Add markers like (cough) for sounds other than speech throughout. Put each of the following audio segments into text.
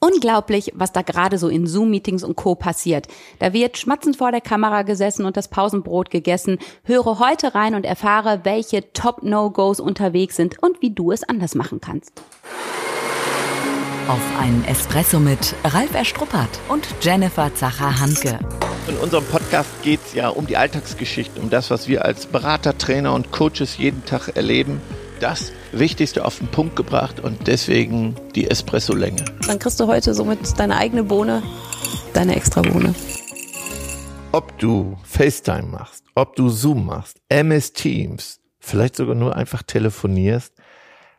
unglaublich, was da gerade so in Zoom-Meetings und Co. passiert. Da wird schmatzend vor der Kamera gesessen und das Pausenbrot gegessen. Höre heute rein und erfahre, welche Top-No-Gos unterwegs sind und wie du es anders machen kannst. Auf einen Espresso mit Ralf Erstruppert und Jennifer Zacher-Hanke. In unserem Podcast geht es ja um die Alltagsgeschichten, um das, was wir als Berater, Trainer und Coaches jeden Tag erleben. Das Wichtigste auf den Punkt gebracht und deswegen die Espresso-Länge. Dann kriegst du heute somit deine eigene Bohne, deine extra Bohne. Ob du FaceTime machst, ob du Zoom machst, MS Teams, vielleicht sogar nur einfach telefonierst,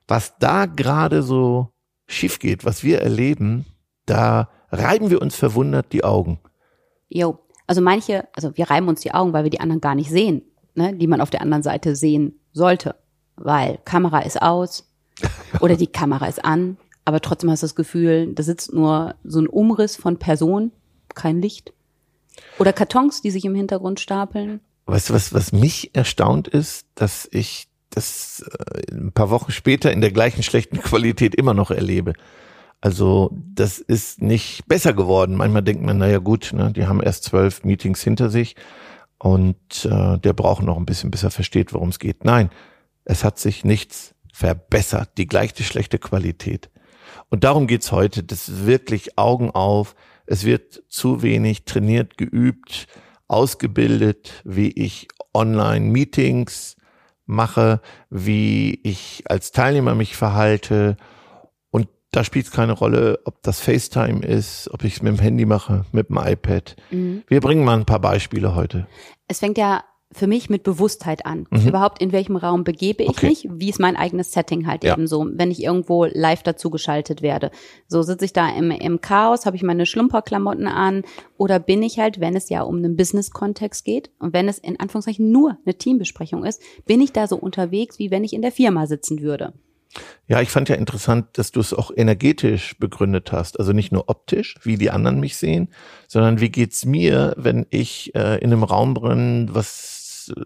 was da gerade so schief geht, was wir erleben, da reiben wir uns verwundert die Augen. Jo, also manche, also wir reiben uns die Augen, weil wir die anderen gar nicht sehen, ne, die man auf der anderen Seite sehen sollte, weil Kamera ist aus oder die Kamera ist an, aber trotzdem hast du das Gefühl, da sitzt nur so ein Umriss von Person, kein Licht. Oder Kartons, die sich im Hintergrund stapeln. Weißt du, was, was mich erstaunt ist, dass ich das äh, ein paar Wochen später in der gleichen schlechten (laughs) Qualität immer noch erlebe. Also das ist nicht besser geworden. Manchmal denkt man, naja gut, ne, die haben erst zwölf Meetings hinter sich und äh, der braucht noch ein bisschen, bis er versteht, worum es geht. Nein, es hat sich nichts verbessert, die gleiche schlechte Qualität. Und darum geht's heute. Das ist wirklich Augen auf. Es wird zu wenig trainiert, geübt, ausgebildet, wie ich Online-Meetings mache, wie ich als Teilnehmer mich verhalte. Und da spielt es keine Rolle, ob das FaceTime ist, ob ich es mit dem Handy mache, mit dem iPad. Mhm. Wir bringen mal ein paar Beispiele heute. Es fängt ja für mich mit Bewusstheit an. Mhm. Überhaupt in welchem Raum begebe ich okay. mich? Wie ist mein eigenes Setting halt ja. eben so, wenn ich irgendwo live dazu geschaltet werde? So sitze ich da im, im Chaos, habe ich meine Schlumperklamotten an oder bin ich halt, wenn es ja um einen Business-Kontext geht und wenn es in Anführungszeichen nur eine Teambesprechung ist, bin ich da so unterwegs, wie wenn ich in der Firma sitzen würde? Ja, ich fand ja interessant, dass du es auch energetisch begründet hast. Also nicht nur optisch, wie die anderen mich sehen, sondern wie geht's mir, wenn ich äh, in einem Raum bin, was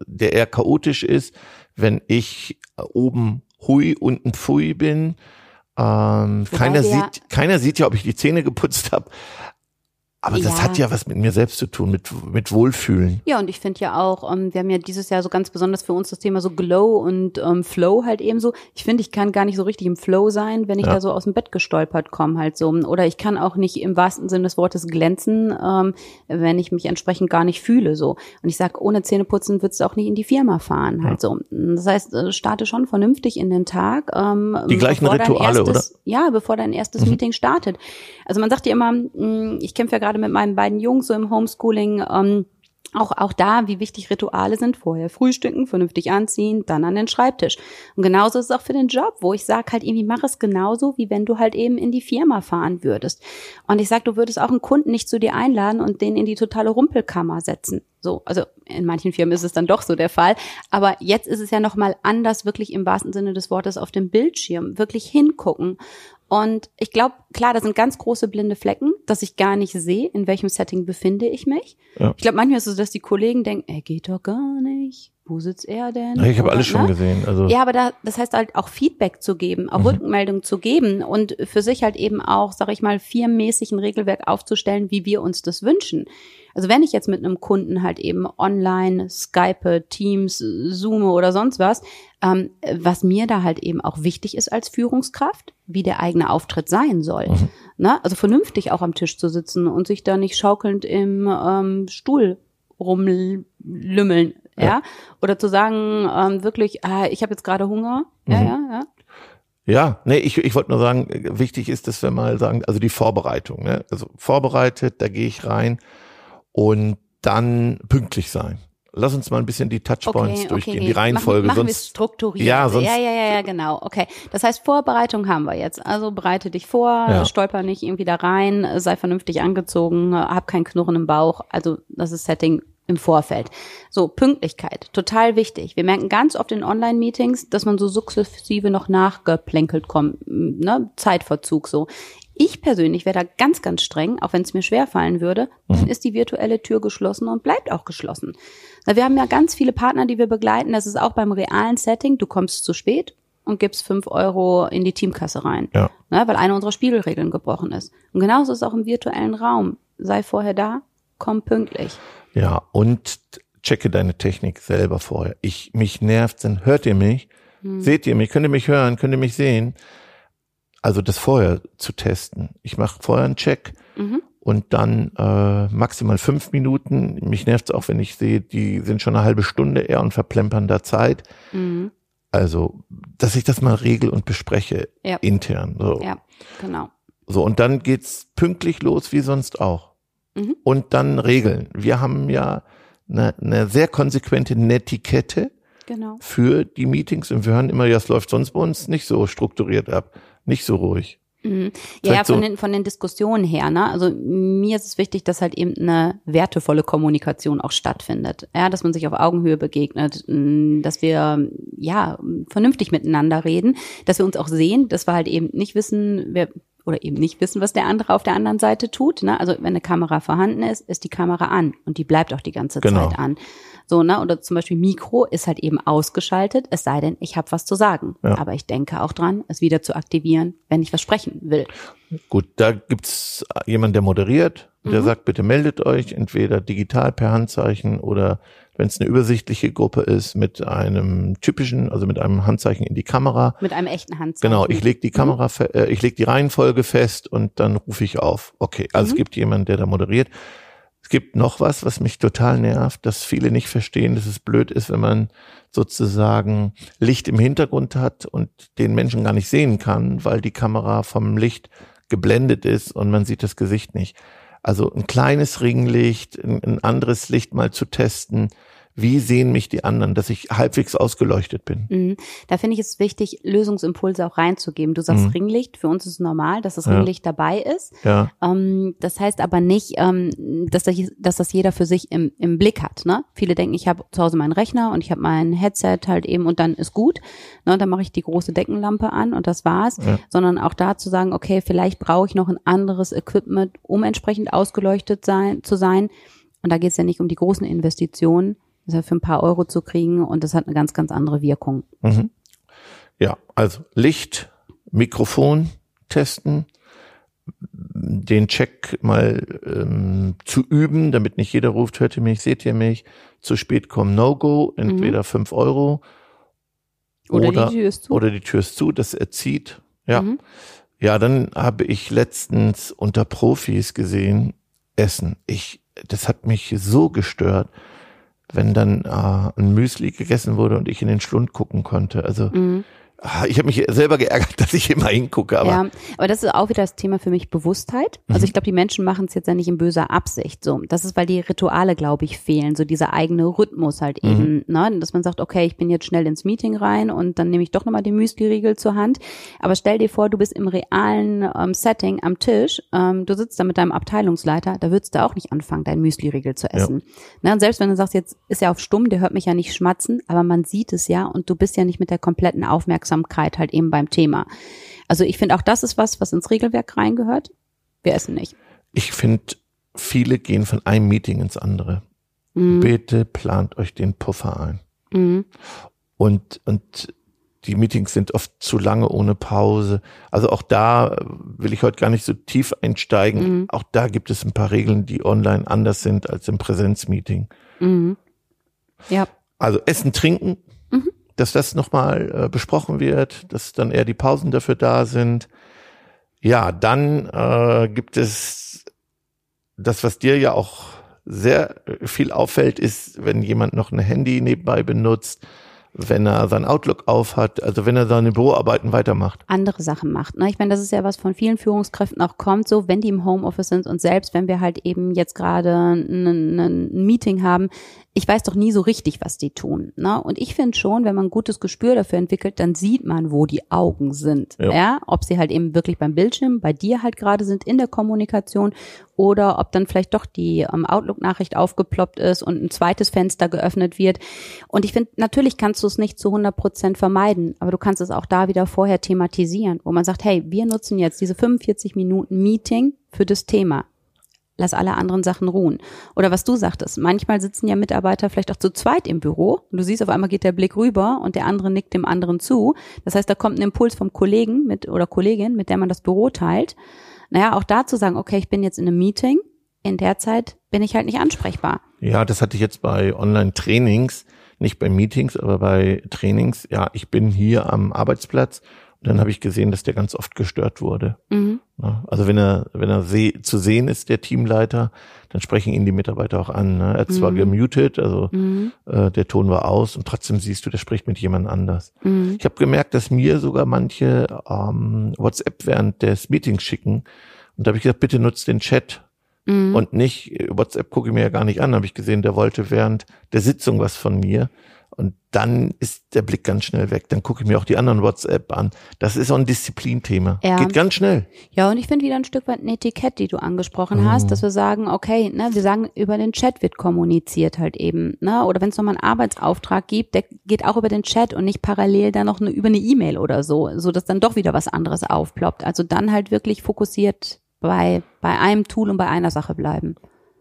der eher chaotisch ist, wenn ich oben hui, unten pfui bin. Ähm, keiner sieht, keiner sieht ja, ob ich die Zähne geputzt habe. Aber ja. das hat ja was mit mir selbst zu tun, mit, mit Wohlfühlen. Ja, und ich finde ja auch, ähm, wir haben ja dieses Jahr so ganz besonders für uns das Thema so Glow und ähm, Flow halt eben so. Ich finde, ich kann gar nicht so richtig im Flow sein, wenn ich ja. da so aus dem Bett gestolpert komme halt so. Oder ich kann auch nicht im wahrsten Sinne des Wortes glänzen, ähm, wenn ich mich entsprechend gar nicht fühle so. Und ich sag, ohne Zähneputzen würdest du auch nicht in die Firma fahren halt ja. so. Das heißt, äh, starte schon vernünftig in den Tag. Ähm, die gleichen Rituale, erstes, oder? Ja, bevor dein erstes mhm. Meeting startet. Also man sagt ja immer, hm, ich kämpfe ja gerade mit meinen beiden Jungs so im Homeschooling. Ähm, auch, auch da, wie wichtig Rituale sind. Vorher frühstücken, vernünftig anziehen, dann an den Schreibtisch. Und genauso ist es auch für den Job, wo ich sage halt irgendwie, mach es genauso, wie wenn du halt eben in die Firma fahren würdest. Und ich sag, du würdest auch einen Kunden nicht zu dir einladen und den in die totale Rumpelkammer setzen. So, also in manchen Firmen ist es dann doch so der Fall. Aber jetzt ist es ja nochmal anders, wirklich im wahrsten Sinne des Wortes auf dem Bildschirm, wirklich hingucken und ich glaube, klar, da sind ganz große blinde Flecken, dass ich gar nicht sehe, in welchem Setting befinde ich mich. Ja. Ich glaube, manchmal ist es so, dass die Kollegen denken, er geht doch gar nicht. Wo sitzt er denn? ich habe alles schon ne? gesehen. Also ja, aber da, das heißt halt auch Feedback zu geben, auch mhm. Rückmeldung zu geben und für sich halt eben auch, sag ich mal, firmenmäßig ein Regelwerk aufzustellen, wie wir uns das wünschen. Also wenn ich jetzt mit einem Kunden halt eben online Skype, Teams, Zoom oder sonst was, ähm, was mir da halt eben auch wichtig ist als Führungskraft, wie der eigene Auftritt sein soll. Mhm. Ne? Also vernünftig auch am Tisch zu sitzen und sich da nicht schaukelnd im ähm, Stuhl rumlümmeln, ja? ja? Oder zu sagen, ähm, wirklich, ah, ich habe jetzt gerade Hunger, mhm. ja, ja, ja. Ja, nee, ich, ich wollte nur sagen, wichtig ist, dass wir mal sagen, also die Vorbereitung. Ne? Also vorbereitet, da gehe ich rein und dann pünktlich sein. Lass uns mal ein bisschen die Touchpoints okay, durchgehen, okay. die Reihenfolge. Machen, machen sonst, strukturiert. Ja, sonst, ja, ja, ja, ja, genau. Okay. Das heißt, Vorbereitung haben wir jetzt. Also bereite dich vor, ja. stolper nicht irgendwie da rein, sei vernünftig angezogen, hab keinen Knurren im Bauch. Also das ist Setting im Vorfeld. So, Pünktlichkeit, total wichtig. Wir merken ganz oft in Online-Meetings, dass man so sukzessive noch nachgeplänkelt kommt, ne? Zeitverzug so. Ich persönlich wäre da ganz, ganz streng, auch wenn es mir schwer fallen würde, dann mhm. ist die virtuelle Tür geschlossen und bleibt auch geschlossen. Wir haben ja ganz viele Partner, die wir begleiten. Das ist auch beim realen Setting. Du kommst zu spät, und gibst fünf Euro in die Teamkasse rein. Ja. Ne, weil eine unserer Spiegelregeln gebrochen ist. Und genauso ist es auch im virtuellen Raum. Sei vorher da, komm pünktlich. Ja, und checke deine Technik selber vorher. Ich, mich nervt, dann hört ihr mich? Seht ihr mich? Könnt ihr mich hören? Könnt ihr mich sehen? Also das vorher zu testen. Ich mache vorher einen Check und dann äh, maximal fünf Minuten. Mich nervt es auch, wenn ich sehe, die sind schon eine halbe Stunde eher und verplempern da Zeit. Also, dass ich das mal regel und bespreche Ja. intern. So. Ja, genau. So, und dann geht's pünktlich los, wie sonst auch. Mhm. Und dann Regeln. Wir haben ja eine, eine sehr konsequente Netiquette Genau. für die Meetings und wir hören immer, ja, es läuft sonst bei uns nicht so strukturiert ab, nicht so ruhig. Ja, ja, Vielleicht von den, von den Diskussionen her, ne? Also mir ist es wichtig, dass halt eben eine wertevolle Kommunikation auch stattfindet. Ja, dass man sich auf Augenhöhe begegnet, mh, dass wir ja vernünftig miteinander reden, dass wir uns auch sehen, dass wir halt eben nicht wissen, wer oder eben nicht wissen, was der andere auf der anderen Seite tut. Ne? Also wenn eine Kamera vorhanden ist, ist die Kamera an und die bleibt auch die ganze Genau. Zeit an. So, ne? Oder zum Beispiel Mikro ist halt eben ausgeschaltet, es sei denn, ich habe was zu sagen. Ja. Aber ich denke auch dran, es wieder zu aktivieren, wenn ich was sprechen will. Gut, da gibt's jemanden, der moderiert, der Mhm. sagt, bitte meldet euch, entweder digital per Handzeichen oder wenn es eine übersichtliche Gruppe ist, mit einem typischen, also mit einem Handzeichen in die Kamera. Mit einem echten Handzeichen. Genau, ich leg die Kamera, fe- äh, ich leg die Reihenfolge fest und dann rufe ich auf. Okay, also es gibt jemanden, der da moderiert. Es gibt noch was, was mich total nervt, dass viele nicht verstehen, dass es blöd ist, wenn man sozusagen Licht im Hintergrund hat und den Menschen gar nicht sehen kann, weil die Kamera vom Licht geblendet ist und man sieht das Gesicht nicht. Also ein kleines Ringlicht, ein, anderes Licht mal zu testen. Wie sehen mich die anderen, dass ich halbwegs ausgeleuchtet bin? Mhm. Da finde ich es wichtig, Lösungsimpulse auch reinzugeben. Du sagst Mhm. Ringlicht, für uns ist es normal, dass das Ja. Ringlicht dabei ist. Ja, Ähm, das heißt aber nicht, ähm, dass, das, dass das jeder für sich im, im Blick hat. Ne? Viele denken, ich habe zu Hause meinen Rechner und ich habe mein Headset halt eben und dann ist gut. Ne? Dann mache ich die große Deckenlampe an und das war's. Ja. Sondern auch da zu sagen, okay, vielleicht brauche ich noch ein anderes Equipment, um entsprechend ausgeleuchtet sein, zu sein. Und da geht es ja nicht um die großen Investitionen, für ein paar Euro zu kriegen und das hat eine ganz, ganz andere Wirkung. Mhm. Ja, also Licht, Mikrofon testen, den Check mal ähm, zu üben, damit nicht jeder ruft, hört ihr mich, seht ihr mich, zu spät kommen, No-Go, entweder fünf Euro Oder, Oder- die Tür ist zu. oder die Tür ist zu, das erzieht. Ja. Mhm. Ja, dann habe ich letztens unter Profis gesehen, Essen. Ich, das hat mich so gestört, wenn dann äh, ein Müsli gegessen wurde und ich in den Schlund gucken konnte. Also Mhm. Ah, ich habe mich selber geärgert, (laughs) dass ich immer hingucke, aber ja, aber das ist auch wieder das Thema für mich Bewusstheit. Also Mhm. ich glaube, die Menschen machen es jetzt ja nicht in böser Absicht. So, das ist, weil die Rituale, glaube ich, fehlen. So dieser eigene Rhythmus halt Mhm. eben, ne? dass man sagt, okay, ich bin jetzt schnell ins Meeting rein und dann nehme ich doch nochmal den Müsli-Riegel zur Hand. Aber stell dir vor, du bist im realen ähm, Setting am Tisch, ähm, du sitzt da mit deinem Abteilungsleiter, da würdest du auch nicht anfangen, deinen Müsli-Riegel zu essen. Ne? Und selbst wenn du sagst, jetzt ist er auf stumm, der hört mich ja nicht schmatzen, aber man sieht es ja und du bist ja nicht mit der kompletten Aufmerksamkeit halt eben beim Thema. Also ich finde auch das ist was, was ins Regelwerk reingehört. Wir essen nicht. ich finde, viele gehen von einem Meeting ins andere. Mhm. Bitte plant euch den Puffer ein. Mhm. Und, und die Meetings sind oft zu lange ohne Pause. Also auch da will ich heute gar nicht so tief einsteigen. Mhm. Auch da gibt es ein paar Regeln, die online anders sind als im Präsenzmeeting. Mhm. Ja. Also Essen, Trinken. Dass das nochmal äh, besprochen wird, dass dann eher die Pausen dafür da sind. Ja, dann äh, gibt es das, was dir ja auch sehr äh, viel auffällt, ist, wenn jemand noch ein Handy nebenbei benutzt, wenn er sein Outlook aufhat, also wenn er seine Büroarbeiten weitermacht. andere Sachen macht. Ne? Ich meine, das ist ja was von vielen Führungskräften auch kommt, so wenn die im Homeoffice sind und selbst wenn wir halt eben jetzt gerade ein, Meeting haben, ich weiß doch nie so richtig, was die tun. Ne? Und ich finde schon, wenn man ein gutes Gespür dafür entwickelt, dann sieht man, wo die Augen sind. Ja. Ja. Ob sie halt eben wirklich beim Bildschirm, bei dir halt gerade sind in der Kommunikation oder ob dann vielleicht doch die ähm, Outlook-Nachricht aufgeploppt ist und ein zweites Fenster geöffnet wird. Und ich finde, natürlich kannst du es nicht zu 100 Prozent vermeiden, aber du kannst es auch da wieder vorher thematisieren, wo man sagt, hey, wir nutzen jetzt diese 45 Minuten Meeting für das Thema. lass alle anderen Sachen ruhen. Oder was du sagtest, manchmal sitzen ja Mitarbeiter vielleicht auch zu zweit im Büro und du siehst auf einmal geht der Blick rüber und der andere nickt dem anderen zu. Das heißt, da kommt ein Impuls vom Kollegen mit oder Kollegin, mit der man das Büro teilt. Naja, auch da zu sagen, okay, ich bin jetzt in einem Meeting, in der Zeit bin ich halt nicht ansprechbar. Ja, das hatte ich jetzt bei Online-Trainings, nicht bei Meetings, aber bei Trainings. Ja, ich bin hier am Arbeitsplatz und dann habe ich gesehen, dass der ganz oft gestört wurde. Mhm. Ja, Also wenn er, wenn er seh, zu sehen ist, der Teamleiter, dann sprechen ihn die Mitarbeiter auch an. Ne? Er hat zwar Mhm. gemutet, also Mhm. äh, der Ton war aus und trotzdem siehst du, der spricht mit jemand anders. Mhm. Ich habe gemerkt, dass mir sogar manche ähm, WhatsApp während des Meetings schicken. Und da habe ich gesagt, bitte nutzt den Chat Mhm. und nicht, WhatsApp gucke ich mir ja gar nicht an, habe ich gesehen, der wollte während der Sitzung was von mir. Und dann ist der Blick ganz schnell weg. Dann gucke ich mir auch die anderen WhatsApp an. Das ist auch ein Disziplinthema. Ja. Geht ganz schnell. Ja, und ich finde wieder ein Stück weit ein Etikett, die du angesprochen Mhm. hast, dass wir sagen, okay, ne, wir sagen, über den Chat wird kommuniziert halt eben, ne? Oder wenn es nochmal einen Arbeitsauftrag gibt, der geht auch über den Chat und nicht parallel dann noch eine, über eine E-Mail oder so, so dass dann doch wieder was anderes aufploppt. Also dann halt wirklich fokussiert bei, bei einem Tool und bei einer Sache bleiben.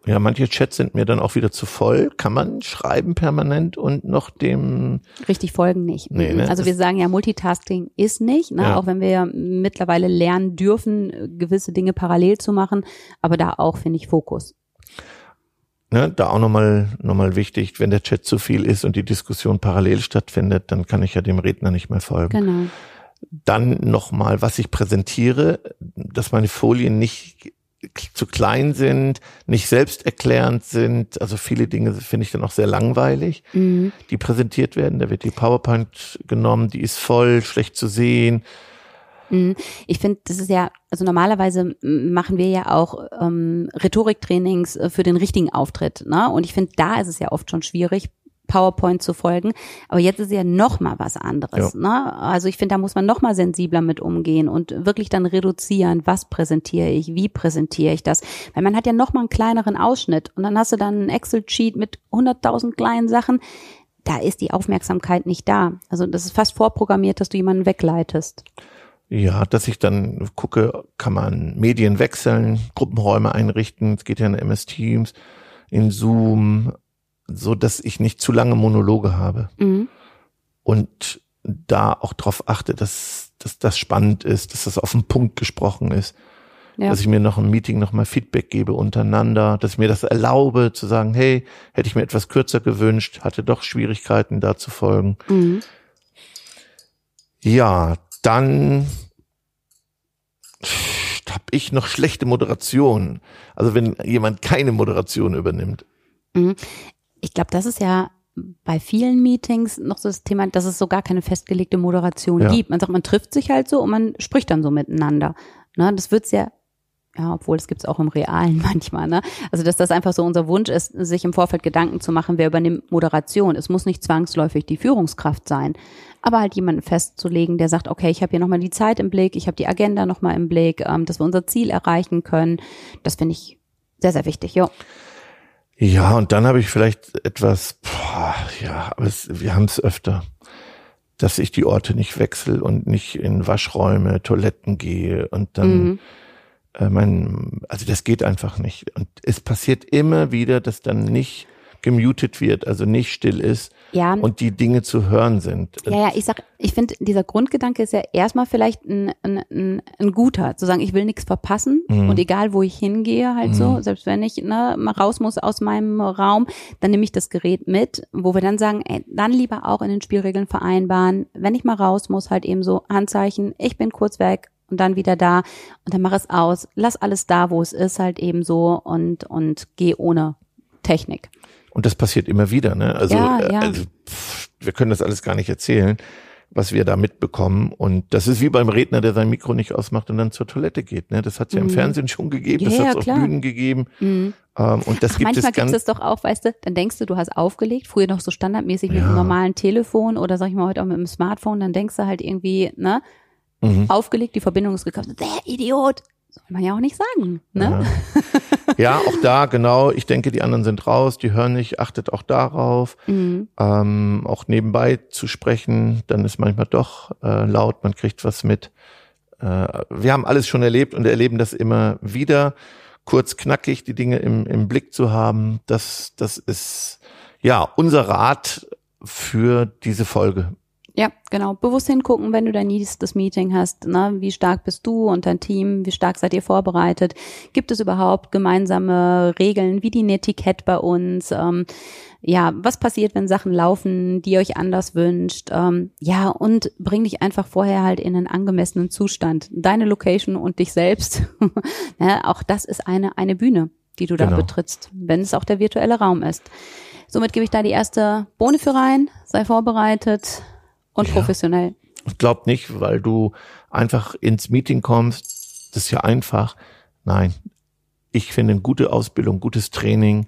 Ja, manche Chats sind mir dann auch wieder zu voll. Kann man schreiben permanent und noch dem, Richtig folgen nicht. Nee, ne, also wir sagen ja, Multitasking ist nicht, ne? Ja. auch wenn wir mittlerweile lernen dürfen, gewisse Dinge parallel zu machen, aber da auch finde ich Fokus. ne, da auch nochmal, nochmal wichtig, wenn der Chat zu viel ist und die Diskussion parallel stattfindet, dann kann ich ja dem Redner nicht mehr folgen. Genau. Dann nochmal, was ich präsentiere, dass meine Folien nicht zu klein sind, nicht selbsterklärend sind. Also viele Dinge finde ich dann auch sehr langweilig, Mhm. die präsentiert werden. Da wird die PowerPoint genommen, die ist voll, schlecht zu sehen. Mhm. Ich finde, das ist ja, also normalerweise machen wir ja auch ähm, Rhetoriktrainings äh, für den richtigen Auftritt. Ne? Und ich finde, da ist es ja oft schon schwierig, PowerPoint zu folgen. Aber jetzt ist ja noch mal was anderes. Ne? Also ich finde, da muss man noch mal sensibler mit umgehen und wirklich dann reduzieren, was präsentiere ich, wie präsentiere ich das. Weil man hat ja noch mal einen kleineren Ausschnitt und dann hast du dann einen Excel-Sheet mit 100.000 kleinen Sachen. Da ist die Aufmerksamkeit nicht da. Also das ist fast vorprogrammiert, dass du jemanden wegleitest. Ja, dass ich dann gucke, kann man Medien wechseln, Gruppenräume einrichten, es geht ja in MS Teams, in Zoom, so dass ich nicht zu lange Monologe habe Mhm. und da auch drauf achte, dass, dass das spannend ist, dass das auf den Punkt gesprochen ist, Ja. dass ich mir noch im Meeting nochmal Feedback gebe untereinander, dass ich mir das erlaube zu sagen, hey, hätte ich mir etwas kürzer gewünscht, hatte doch Schwierigkeiten da zu folgen. Mhm. Ja, dann habe ich noch schlechte Moderation. Also wenn jemand keine Moderation übernimmt. Ich glaube, das ist ja bei vielen Meetings noch so das Thema, dass es so gar keine festgelegte Moderation Ja. gibt. Man sagt, man trifft sich halt so und man spricht dann so miteinander. Ne, das wird's ja, ja, obwohl es gibt's auch im Realen (laughs) manchmal. Ne? Also dass das einfach so unser Wunsch ist, sich im Vorfeld Gedanken zu machen, wer übernimmt Moderation. Es muss nicht zwangsläufig die Führungskraft sein, aber halt jemanden festzulegen, der sagt, okay, ich habe hier nochmal die Zeit im Blick, ich habe die Agenda nochmal im Blick, ähm, dass wir unser Ziel erreichen können. Das finde ich sehr, sehr wichtig. Jo. Ja, und dann habe ich vielleicht etwas, boah, ja, aber es, wir haben es öfter, dass ich die Orte nicht wechsle und nicht in Waschräume, Toiletten gehe und dann Mhm. äh, mein, also das geht einfach nicht. Und es passiert immer wieder, dass dann nicht gemutet wird, also nicht still ist Ja, und die Dinge zu hören sind. Ja, ja, ich sag, ich finde, dieser Grundgedanke ist ja erstmal vielleicht ein, ein, ein, ein guter, zu sagen, ich will nichts verpassen Mhm. und egal wo ich hingehe, halt so, selbst wenn ich ne, mal raus muss aus meinem Raum, dann nehme ich das Gerät mit, wo wir dann sagen, ey, dann lieber auch in den Spielregeln vereinbaren, wenn ich mal raus muss, halt eben so Handzeichen, ich bin kurz weg und dann wieder da und dann mach es aus, lass alles da, wo es ist, halt eben so und, und geh ohne Technik. Und das passiert immer wieder, ne? Also, Ja, äh, ja. also pff, wir können das alles gar nicht erzählen, was wir da mitbekommen. Und das ist wie beim Redner, der sein Mikro nicht ausmacht und dann zur Toilette geht. Ne? Das hat es ja im Mhm. Fernsehen schon gegeben, das Ja, hat es auf klar. Bühnen gegeben. Mhm. Ähm, und das Ach, gibt manchmal es gibt es doch auch, weißt du, dann denkst du, du hast aufgelegt, früher noch so standardmäßig mit einem normalen Telefon oder sag ich mal heute auch mit dem Smartphone, dann denkst du halt irgendwie, ne, Mhm. aufgelegt, die Verbindung ist gekappt, der Idiot. Soll man ja auch nicht sagen, ne? Ja. (laughs) ja, auch da, genau. Ich denke, die anderen sind raus, die hören nicht, achtet auch darauf. Mhm. Ähm, auch nebenbei zu sprechen, dann ist manchmal doch äh, laut, man kriegt was mit. Äh, wir haben alles schon erlebt und erleben das immer wieder. kurz knackig die Dinge im, im Blick zu haben. Das, das ist ja unser Rat für diese Folge. Ja, genau. Bewusst hingucken, wenn du dein nächstes Meeting hast. Ne? Wie stark bist du und dein Team? Wie stark seid ihr vorbereitet? Gibt es überhaupt gemeinsame Regeln wie die Netiquette bei uns? Ähm, ja, was passiert, wenn Sachen laufen, die ihr euch anders wünscht? Ähm, ja, und bring dich einfach vorher halt in einen angemessenen Zustand. Deine Location und dich selbst. ja, (laughs) auch das ist eine, eine Bühne, die du da Genau. betrittst, wenn es auch der virtuelle Raum ist. Somit gebe ich da die erste Bohne für rein. Sei vorbereitet und Ja. professionell. Ich glaube nicht, weil du einfach ins Meeting kommst. Das ist ja einfach. Nein, ich finde eine gute Ausbildung, gutes Training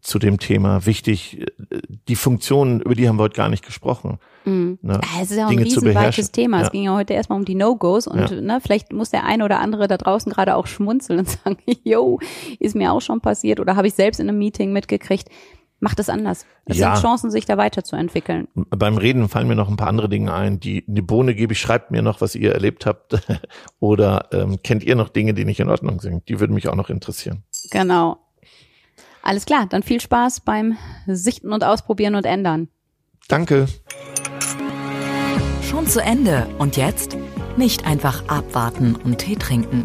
zu dem Thema wichtig. Die Funktionen, über die haben wir heute gar nicht gesprochen. Ne? Ja, es ist ja auch ein Dinge riesenweites. Thema. Ja. Es ging ja heute erstmal um die No-Gos und Ja. ne, vielleicht muss der eine oder andere da draußen gerade auch schmunzeln und (laughs) sagen, yo, ist mir auch schon passiert oder habe ich selbst in einem Meeting mitgekriegt. Macht es anders. Es Ja. sind Chancen, sich da weiterzuentwickeln. Beim Reden fallen mir noch ein paar andere Dinge ein. Die eine Bohne gebe ich, schreibt mir noch, was ihr erlebt habt. (laughs) Oder ähm, kennt ihr noch Dinge, die nicht in Ordnung sind? Die würden mich auch noch interessieren. Genau. Alles klar, dann viel Spaß beim Sichten und Ausprobieren und Ändern. Danke. Schon zu Ende. Und jetzt? Nicht einfach abwarten und Tee trinken.